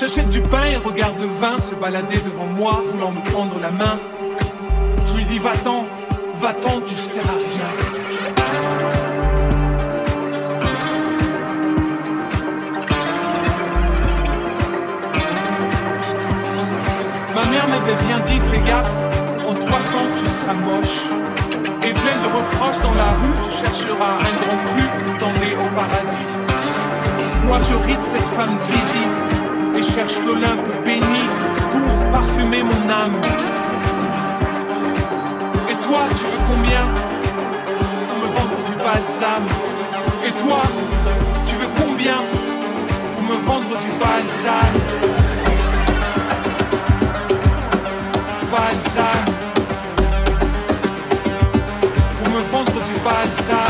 J'achète du pain et regarde le vin se balader devant moi, voulant me prendre la main. Je lui dis va-t'en, va-t'en, tu sers à rien. Ma mère m'avait bien dit, fais gaffe, en trois temps tu seras moche. Et pleine de reproches dans la rue, tu chercheras un grand cru pour t'emmener au paradis. Moi je ris cette femme Didi et cherche l'Olympe béni pour parfumer mon âme. Et toi, tu veux combien pour me vendre du balsam? Et toi, tu veux combien pour me vendre du balsam? Balsam. Pour me vendre du balsam